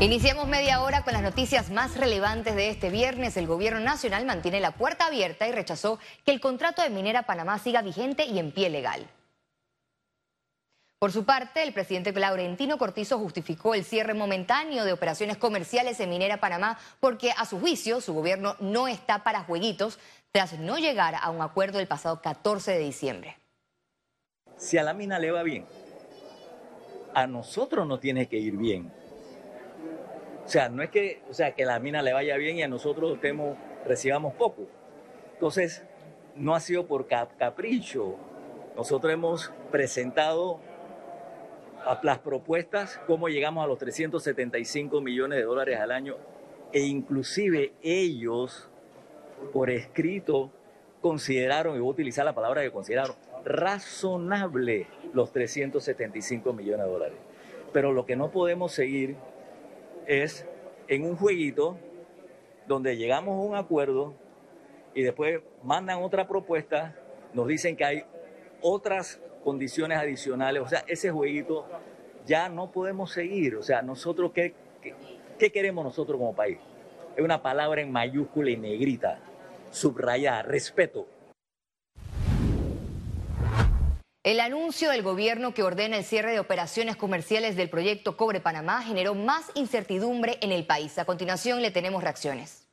Iniciamos media hora con las noticias más relevantes de este viernes. El gobierno nacional mantiene la puerta abierta y rechazó que el contrato de Minera Panamá siga vigente y en pie legal. Por su parte, el presidente Laurentino Cortizo justificó el cierre momentáneo de operaciones comerciales en Minera Panamá porque, a su juicio, su gobierno no está para jueguitos tras no llegar a un acuerdo el pasado 14 de diciembre. Si a la mina le va bien, a nosotros no tiene que ir bien o sea, no es que, o sea, que la mina le vaya bien y a nosotros recibamos poco. Entonces, no ha sido por capricho. Nosotros hemos presentado las propuestas, cómo llegamos a los 375 millones de dólares al año, e inclusive ellos, por escrito, consideraron, y voy a utilizar la palabra que consideraron, razonable los 375 millones de dólares. Pero lo que no podemos seguir es en un jueguito donde llegamos a un acuerdo y después mandan otra propuesta, nos dicen que hay otras condiciones adicionales, o sea, ese jueguito ya no podemos seguir, o sea, nosotros, ¿qué, qué, queremos nosotros como país? Es una palabra en mayúscula y negrita, subrayada, respeto. El anuncio del gobierno que ordena el cierre de operaciones comerciales del proyecto Cobre Panamá generó más incertidumbre en el país. A continuación le tenemos reacciones.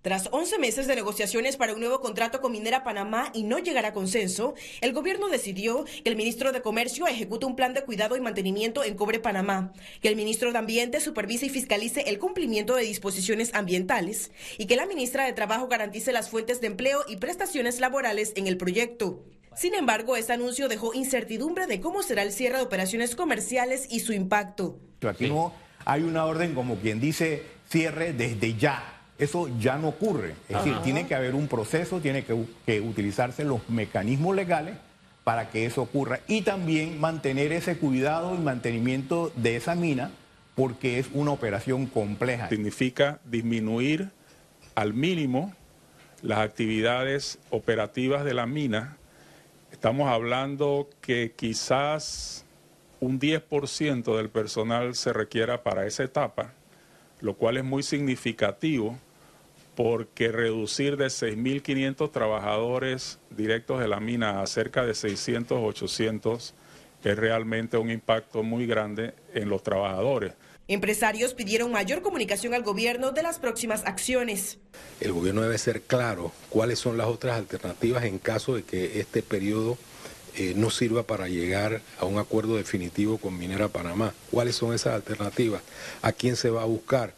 Tras 11 meses de negociaciones para un nuevo contrato con Minera Panamá y no llegar a consenso, el gobierno decidió que el ministro de Comercio ejecute un plan de cuidado y mantenimiento en Cobre Panamá, que el ministro de Ambiente supervise y fiscalice el cumplimiento de disposiciones ambientales y que la ministra de Trabajo garantice las fuentes de empleo y prestaciones laborales en el proyecto. Sin embargo, este anuncio dejó incertidumbre de cómo será el cierre de operaciones comerciales y su impacto. Aquí no hay una orden como quien dice cierre desde ya. Eso ya no ocurre. Es decir, tiene que haber un proceso, tiene que, que utilizarse los mecanismos legales para que eso ocurra y también mantener ese cuidado y mantenimiento de esa mina porque es una operación compleja. Significa disminuir al mínimo las actividades operativas de la mina Estamos hablando que quizás un 10% del personal se requiera para esa etapa, lo cual es muy significativo porque reducir de 6.500 trabajadores directos de la mina a cerca de 600, 800 es realmente un impacto muy grande en los trabajadores. Empresarios pidieron mayor comunicación al gobierno de las próximas acciones. El gobierno debe ser claro cuáles son las otras alternativas en caso de que este periodo eh, no sirva para llegar a un acuerdo definitivo con Minera Panamá. ¿Cuáles son esas alternativas? ¿A quién se va a buscar?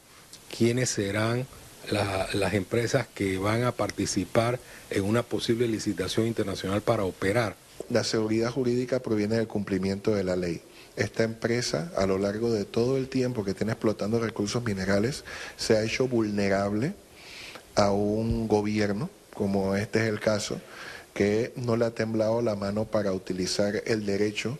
¿Quiénes serán las empresas que van a participar en una posible licitación internacional para operar? La seguridad jurídica proviene del cumplimiento de la ley esta empresa a lo largo de todo el tiempo que tiene explotando recursos minerales se ha hecho vulnerable a un gobierno, como este es el caso, que no le ha temblado la mano para utilizar el derecho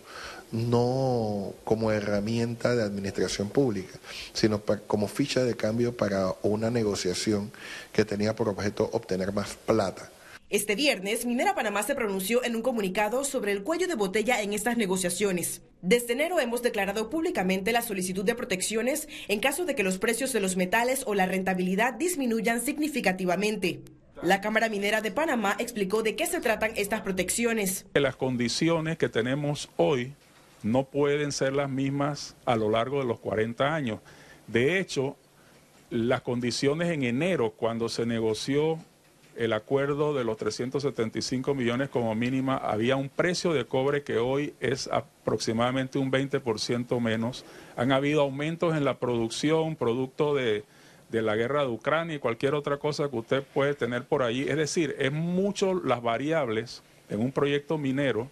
no como herramienta de administración pública, sino como ficha de cambio para una negociación que tenía por objeto obtener más plata. Este viernes, Minera Panamá se pronunció en un comunicado sobre el cuello de botella en estas negociaciones. Desde enero hemos declarado públicamente la solicitud de protecciones en caso de que los precios de los metales o la rentabilidad disminuyan significativamente. La Cámara Minera de Panamá explicó de qué se tratan estas protecciones. Las condiciones que tenemos hoy no pueden ser las mismas a lo largo de los 40 años. De hecho, las condiciones en enero, cuando se negoció el acuerdo de los 375 millones como mínima, había un precio de cobre que hoy es aproximadamente un 20% menos. Han habido aumentos en la producción, producto de, la guerra de Ucrania y cualquier otra cosa que usted puede tener por ahí. Es decir, es mucho las variables en un proyecto minero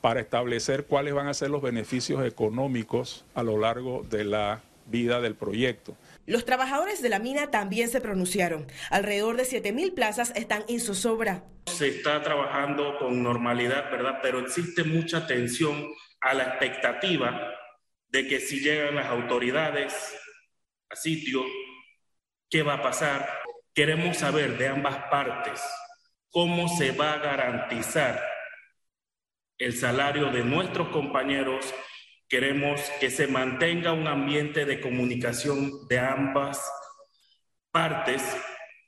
para establecer cuáles van a ser los beneficios económicos a lo largo de la vida del proyecto. Los trabajadores de la mina también se pronunciaron. Alrededor de 7.000 plazas están en zozobra. Se está trabajando con normalidad, ¿verdad? Pero existe mucha tensión a la expectativa de que si llegan las autoridades a sitio, ¿qué va a pasar? Queremos saber de ambas partes cómo se va a garantizar el salario de nuestros compañeros queremos que se mantenga un ambiente de comunicación de ambas partes,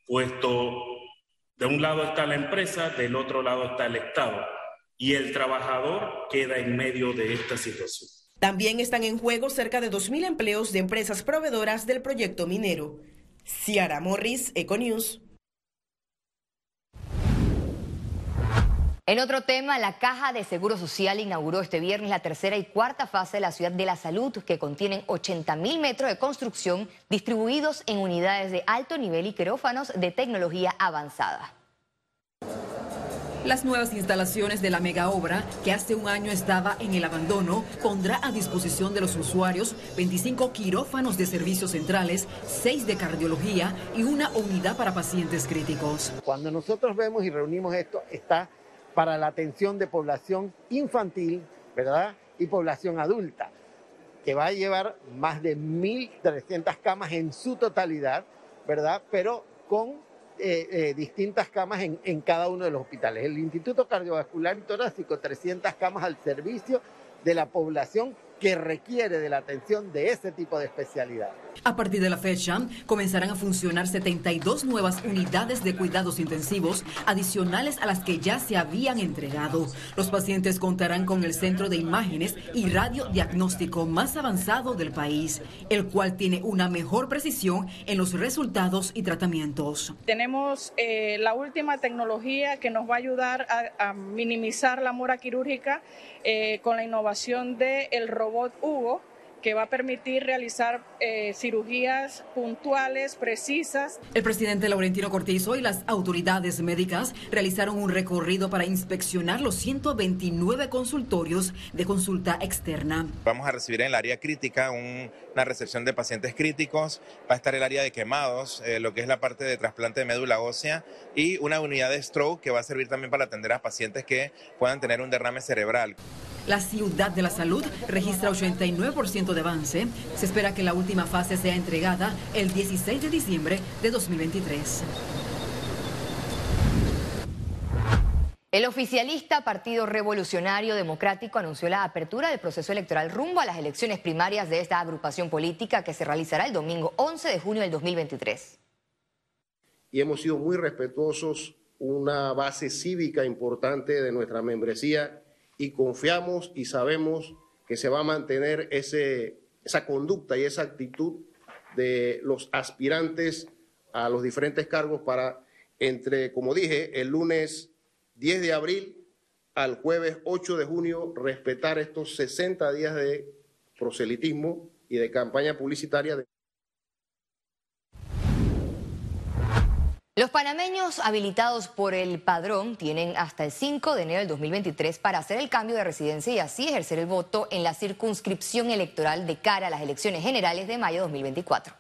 puesto de un lado está la empresa, del otro lado está el Estado, y el trabajador queda en medio de esta situación. También están en juego cerca de 2.000 empleos de empresas proveedoras del proyecto minero. Ciara Morris, Econews. En otro tema, la Caja de Seguro Social inauguró este viernes la tercera y cuarta fase de la Ciudad de la Salud, que contienen 80 mil metros de construcción distribuidos en unidades de alto nivel y quirófanos de tecnología avanzada. Las nuevas instalaciones de la mega obra, que hace un año estaba en el abandono, pondrá a disposición de los usuarios 25 quirófanos de servicios centrales, 6 de cardiología y una unidad para pacientes críticos. Cuando nosotros vemos y reunimos esto, está para la atención de población infantil, ¿verdad? Y población adulta, que va a llevar más de 1.300 camas en su totalidad, ¿verdad? Pero con eh, eh, distintas camas en, en cada uno de los hospitales. El Instituto Cardiovascular y Torácico, 300 camas al servicio de la población que requiere de la atención de ese tipo de especialidad. A partir de la fecha, comenzarán a funcionar 72 nuevas unidades de cuidados intensivos adicionales a las que ya se habían entregado. Los pacientes contarán con el centro de imágenes y radiodiagnóstico más avanzado del país, el cual tiene una mejor precisión en los resultados y tratamientos. Tenemos eh, la última tecnología que nos va a ayudar a, a minimizar la mora quirúrgica eh, con la innovación del el robot Hugo que va a permitir realizar eh, cirugías puntuales, precisas. El presidente Laurentino Cortizo y las autoridades médicas realizaron un recorrido para inspeccionar los 129 consultorios de consulta externa. Vamos a recibir en el área crítica una recepción de pacientes críticos, va a estar el área de quemados, eh, lo que es la parte de trasplante de médula ósea y una unidad de stroke que va a servir también para atender a pacientes que puedan tener un derrame cerebral. La Ciudad de la Salud registra 89% de avance. Se espera que la última fase sea entregada el 16 de diciembre de 2023. El oficialista Partido Revolucionario Democrático anunció la apertura del proceso electoral rumbo a las elecciones primarias de esta agrupación política que se realizará el domingo 11 de junio del 2023. Y hemos sido muy respetuosos, una base cívica importante de nuestra membresía y confiamos y sabemos que se va a mantener ese, esa conducta y esa actitud de los aspirantes a los diferentes cargos para entre, como dije, el lunes 10 de abril al jueves 8 de junio, respetar estos 60 días de proselitismo y de campaña publicitaria. De Los panameños habilitados por el padrón tienen hasta el 5 de enero del 2023 para hacer el cambio de residencia y así ejercer el voto en la circunscripción electoral de cara a las elecciones generales de mayo de 2024.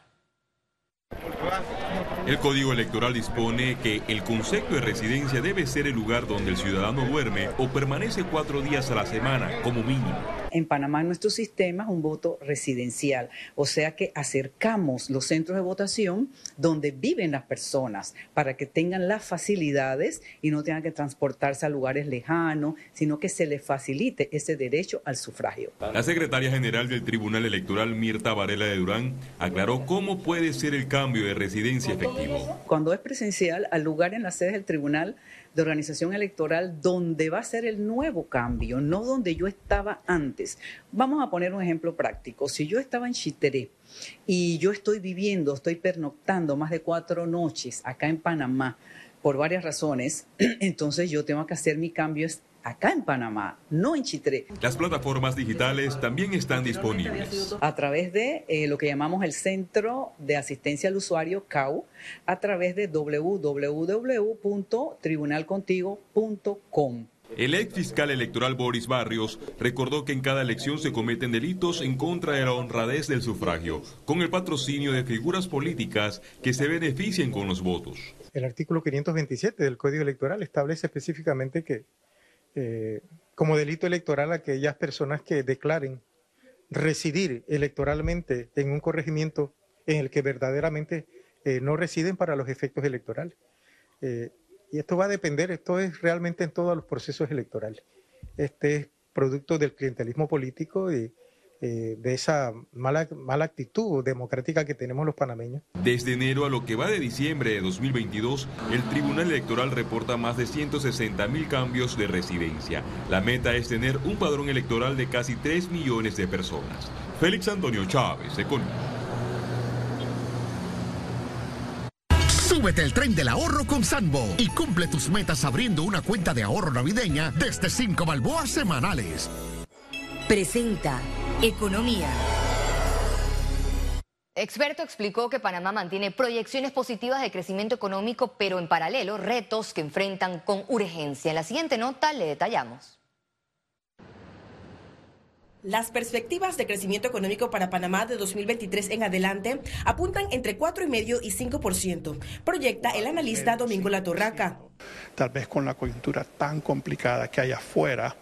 El Código Electoral dispone que el concepto de residencia debe ser el lugar donde el ciudadano duerme o permanece cuatro días a la semana como mínimo en Panamá nuestro sistema es un voto residencial, o sea que acercamos los centros de votación donde viven las personas para que tengan las facilidades y no tengan que transportarse a lugares lejanos, sino que se les facilite ese derecho al sufragio. La secretaria general del Tribunal Electoral, Mirta Varela de Durán, aclaró cómo puede ser el cambio de residencia efectivo. Cuando es presencial, al lugar en la sede del tribunal, de organización electoral donde va a ser el nuevo cambio, no donde yo estaba antes. Vamos a poner un ejemplo práctico. Si yo estaba en Chiteré y yo estoy viviendo, estoy pernoctando más de cuatro noches acá en Panamá por varias razones, entonces yo tengo que hacer mi cambio acá en Panamá, no en Chitré. Las plataformas digitales también están disponibles. A través de eh, lo que llamamos el Centro de Asistencia al Usuario, CAU, a través de www.tribunalcontigo.com. El ex fiscal electoral Boris Barrios recordó que en cada elección se cometen delitos en contra de la honradez del sufragio, con el patrocinio de figuras políticas que se beneficien con los votos. El artículo 527 del Código Electoral establece específicamente que eh, como delito electoral aquellas personas que declaren residir electoralmente en un corregimiento en el que verdaderamente eh, no residen para los efectos electorales. Eh, y esto va a depender, esto es realmente en todos los procesos electorales. Este es producto del clientelismo político y eh, de esa mala, mala actitud democrática que tenemos los panameños. Desde enero a lo que va de diciembre de 2022, el Tribunal Electoral reporta más de 160 mil cambios de residencia. La meta es tener un padrón electoral de casi 3 millones de personas. Félix Antonio Chávez, Economía. Súbete el tren del ahorro con Sanbo y cumple tus metas abriendo una cuenta de ahorro navideña desde 5 balboas semanales. Presenta Economía. Experto explicó que Panamá mantiene proyecciones positivas de crecimiento económico, pero en paralelo retos que enfrentan con urgencia. En la siguiente nota le detallamos. Las perspectivas de crecimiento económico para Panamá de 2023 en adelante apuntan entre 4,5 y 5%, proyecta el analista Domingo Latorraca. Tal vez con la coyuntura tan complicada que hay afuera,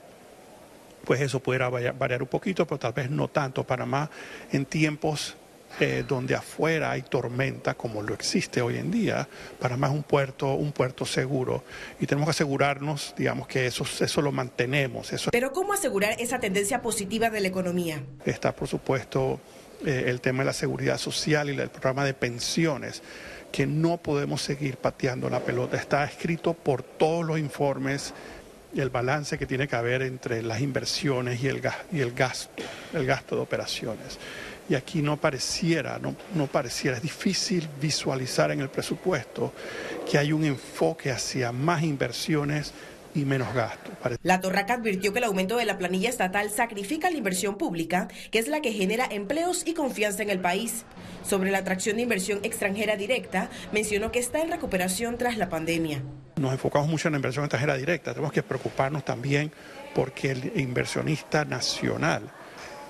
pues eso pudiera variar un poquito, pero tal vez no tanto. Panamá en tiempos eh, donde afuera hay tormenta como lo existe hoy en día, Panamá es un puerto, un puerto seguro y tenemos que asegurarnos, digamos, que eso, eso lo mantenemos. Eso... Pero ¿cómo asegurar esa tendencia positiva de la economía? Está, por supuesto, eh, el tema de la seguridad social y el programa de pensiones que no podemos seguir pateando la pelota. Está escrito por todos los informes el balance que tiene que haber entre las inversiones y el, y el gasto, el gasto de operaciones. Y aquí no pareciera, no, no pareciera, es difícil visualizar en el presupuesto que hay un enfoque hacia más inversiones y menos gasto. La Torraca advirtió que el aumento de la planilla estatal sacrifica la inversión pública, que es la que genera empleos y confianza en el país. Sobre la atracción de inversión extranjera directa, mencionó que está en recuperación tras la pandemia. Nos enfocamos mucho en la inversión extranjera directa, tenemos que preocuparnos también porque el inversionista nacional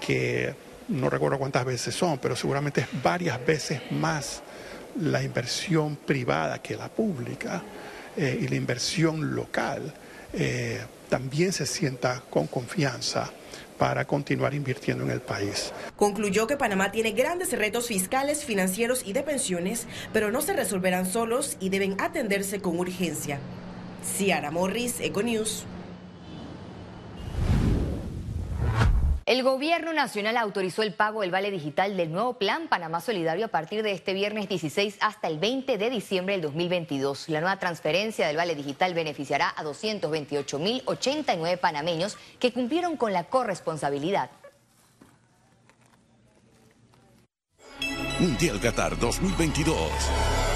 que no recuerdo cuántas veces son, pero seguramente es varias veces más la inversión privada que la pública eh, y la inversión local eh, también se sienta con confianza para continuar invirtiendo en el país. Concluyó que Panamá tiene grandes retos fiscales, financieros y de pensiones, pero no se resolverán solos y deben atenderse con urgencia. Ciara Morris, Econews. El gobierno nacional autorizó el pago del vale digital del nuevo plan Panamá Solidario a partir de este viernes 16 hasta el 20 de diciembre del 2022. La nueva transferencia del vale digital beneficiará a 228.089 panameños que cumplieron con la corresponsabilidad. Mundial Qatar 2022.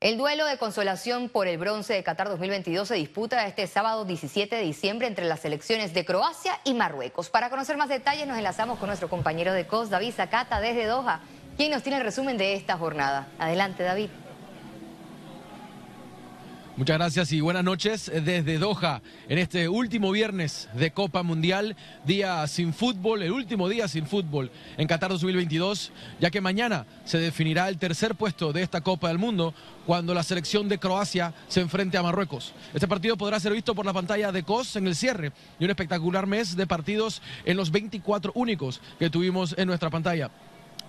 El duelo de consolación por el bronce de Qatar 2022 se disputa este sábado 17 de diciembre entre las selecciones de Croacia y Marruecos. Para conocer más detalles nos enlazamos con nuestro compañero de COS, David Zacata, desde Doha, quien nos tiene el resumen de esta jornada. Adelante, David. Muchas gracias y buenas noches desde Doha en este último viernes de Copa Mundial, día sin fútbol, el último día sin fútbol en Qatar 2022, ya que mañana se definirá el tercer puesto de esta Copa del Mundo cuando la selección de Croacia se enfrente a Marruecos. Este partido podrá ser visto por la pantalla de COS en el cierre de un espectacular mes de partidos en los 24 únicos que tuvimos en nuestra pantalla.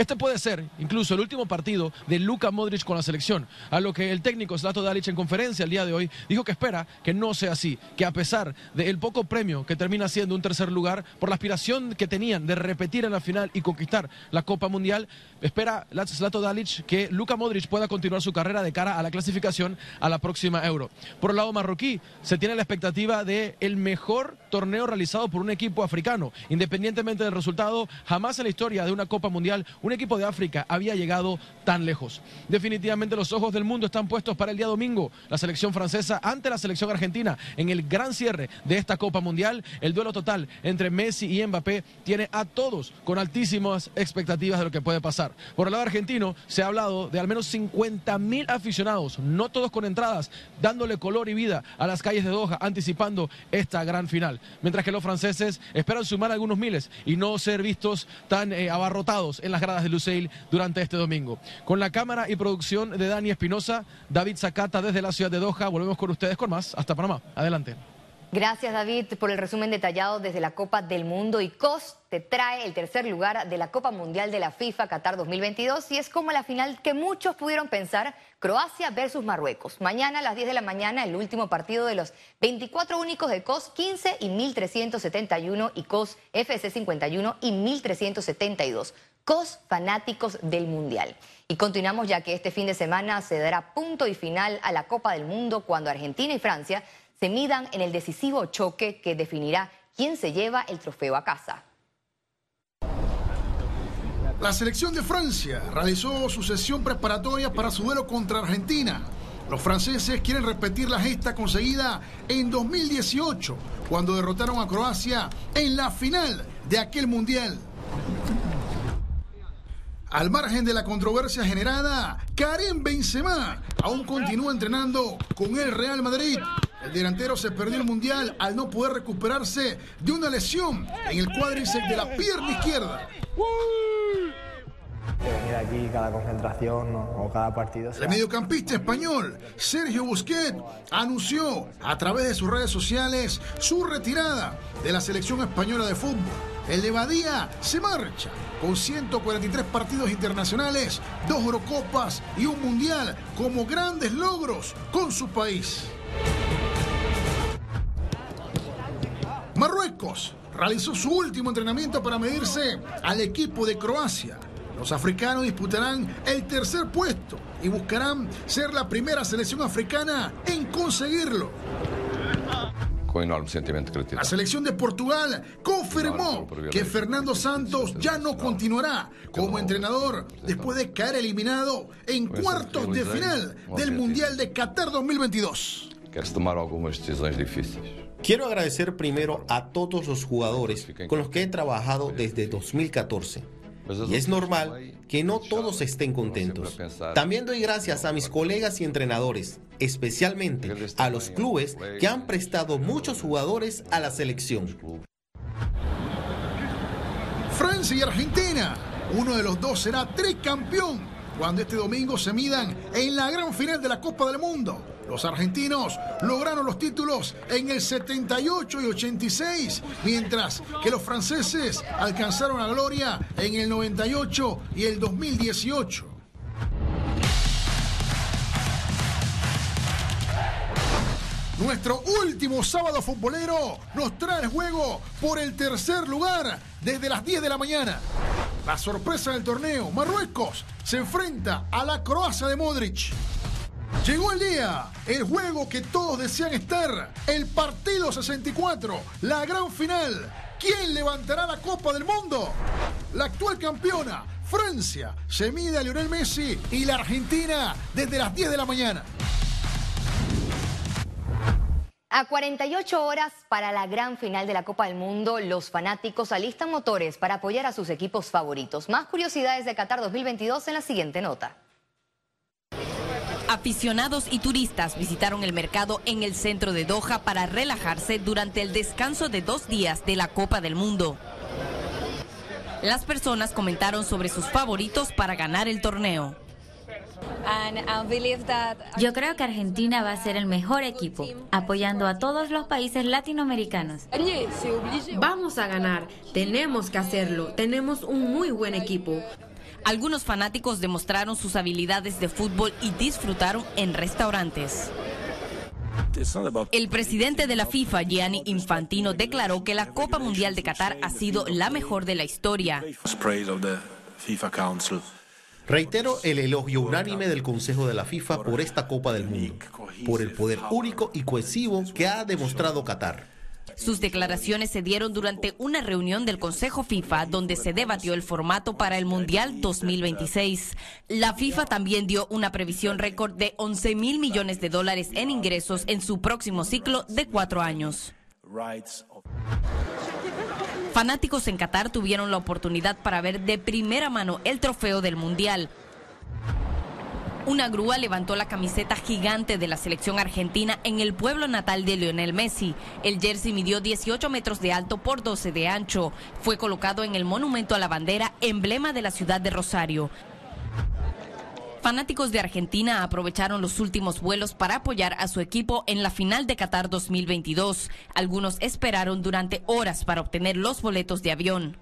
Este puede ser incluso el último partido de Luka Modric con la selección, a lo que el técnico Zlato Dalic en conferencia el día de hoy dijo que espera que no sea así, que a pesar del poco premio que termina siendo un tercer lugar, por la aspiración que tenían de repetir en la final y conquistar la Copa Mundial, espera Zlato Dalic que Luka Modric pueda continuar su carrera de cara a la clasificación a la próxima Euro. Por el lado marroquí, se tiene la expectativa de el mejor torneo realizado por un equipo africano, independientemente del resultado, jamás en la historia de una Copa Mundial un equipo de África había llegado tan lejos. Definitivamente los ojos del mundo están puestos para el día domingo. La selección francesa ante la selección argentina en el gran cierre de esta Copa Mundial. El duelo total entre Messi y Mbappé tiene a todos con altísimas expectativas de lo que puede pasar. Por el lado argentino se ha hablado de al menos 50 mil aficionados, no todos con entradas, dándole color y vida a las calles de Doha, anticipando esta gran final. Mientras que los franceses esperan sumar algunos miles y no ser vistos tan eh, abarrotados en las gradas de Luceil durante este domingo. Con la cámara y producción de Dani Espinosa, David Zacata desde la ciudad de Doha. Volvemos con ustedes con más. Hasta Panamá. Adelante. Gracias David por el resumen detallado desde la Copa del Mundo y COS te trae el tercer lugar de la Copa Mundial de la FIFA Qatar 2022 y es como la final que muchos pudieron pensar, Croacia versus Marruecos. Mañana a las 10 de la mañana el último partido de los 24 únicos de COS 15 y 1371 y COS FC 51 y 1372. COS fanáticos del Mundial. Y continuamos ya que este fin de semana se dará punto y final a la Copa del Mundo cuando Argentina y Francia se midan en el decisivo choque que definirá quién se lleva el trofeo a casa. La selección de Francia realizó su sesión preparatoria para su duelo contra Argentina. Los franceses quieren repetir la gesta conseguida en 2018, cuando derrotaron a Croacia en la final de aquel mundial. Al margen de la controversia generada, Karim Benzema aún continúa entrenando con el Real Madrid. El delantero se perdió el mundial al no poder recuperarse de una lesión en el cuádriceps de la pierna izquierda. venir aquí cada concentración o cada partido. El mediocampista español Sergio Busquets anunció a través de sus redes sociales su retirada de la selección española de fútbol. El de Badía se marcha con 143 partidos internacionales, dos Eurocopas y un Mundial como grandes logros con su país. Marruecos realizó su último entrenamiento para medirse al equipo de Croacia. Los africanos disputarán el tercer puesto y buscarán ser la primera selección africana en conseguirlo. La selección de Portugal confirmó que Fernando Santos ya no continuará como entrenador después de caer eliminado en cuartos de final del Mundial de Qatar 2022. Quiero agradecer primero a todos los jugadores con los que he trabajado desde 2014. Y es normal que no todos estén contentos. También doy gracias a mis colegas y entrenadores, especialmente a los clubes que han prestado muchos jugadores a la selección. Francia y Argentina. Uno de los dos será tricampeón cuando este domingo se midan en la gran final de la Copa del Mundo. Los argentinos lograron los títulos en el 78 y 86, mientras que los franceses alcanzaron la gloria en el 98 y el 2018. Nuestro último sábado futbolero nos trae el juego por el tercer lugar desde las 10 de la mañana. La sorpresa del torneo, Marruecos se enfrenta a la Croacia de Modric. Llegó el día, el juego que todos desean estar, el partido 64, la gran final. ¿Quién levantará la Copa del Mundo? La actual campeona, Francia, se mide a Lionel Messi y la Argentina desde las 10 de la mañana. A 48 horas para la gran final de la Copa del Mundo, los fanáticos alistan motores para apoyar a sus equipos favoritos. Más curiosidades de Qatar 2022 en la siguiente nota. Aficionados y turistas visitaron el mercado en el centro de Doha para relajarse durante el descanso de dos días de la Copa del Mundo. Las personas comentaron sobre sus favoritos para ganar el torneo. Yo creo que Argentina va a ser el mejor equipo, apoyando a todos los países latinoamericanos. Vamos a ganar, tenemos que hacerlo, tenemos un muy buen equipo. Algunos fanáticos demostraron sus habilidades de fútbol y disfrutaron en restaurantes. El presidente de la FIFA, Gianni Infantino, declaró que la Copa Mundial de Qatar ha sido la mejor de la historia. Reitero el elogio unánime del Consejo de la FIFA por esta Copa del Mundo, por el poder único y cohesivo que ha demostrado Qatar. Sus declaraciones se dieron durante una reunión del Consejo FIFA donde se debatió el formato para el Mundial 2026. La FIFA también dio una previsión récord de 11 mil millones de dólares en ingresos en su próximo ciclo de cuatro años. Fanáticos en Qatar tuvieron la oportunidad para ver de primera mano el trofeo del Mundial. Una grúa levantó la camiseta gigante de la selección argentina en el pueblo natal de Lionel Messi. El jersey midió 18 metros de alto por 12 de ancho. Fue colocado en el monumento a la bandera, emblema de la ciudad de Rosario. Fanáticos de Argentina aprovecharon los últimos vuelos para apoyar a su equipo en la final de Qatar 2022. Algunos esperaron durante horas para obtener los boletos de avión.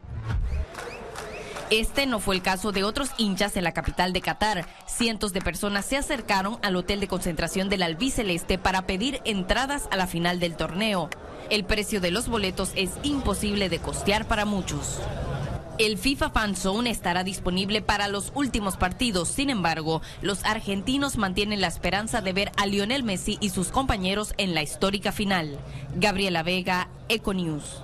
Este no fue el caso de otros hinchas en la capital de Qatar. Cientos de personas se acercaron al hotel de concentración del albiceleste para pedir entradas a la final del torneo. El precio de los boletos es imposible de costear para muchos. El FIFA Fan Zone estará disponible para los últimos partidos. Sin embargo, los argentinos mantienen la esperanza de ver a Lionel Messi y sus compañeros en la histórica final. Gabriela Vega, Econews.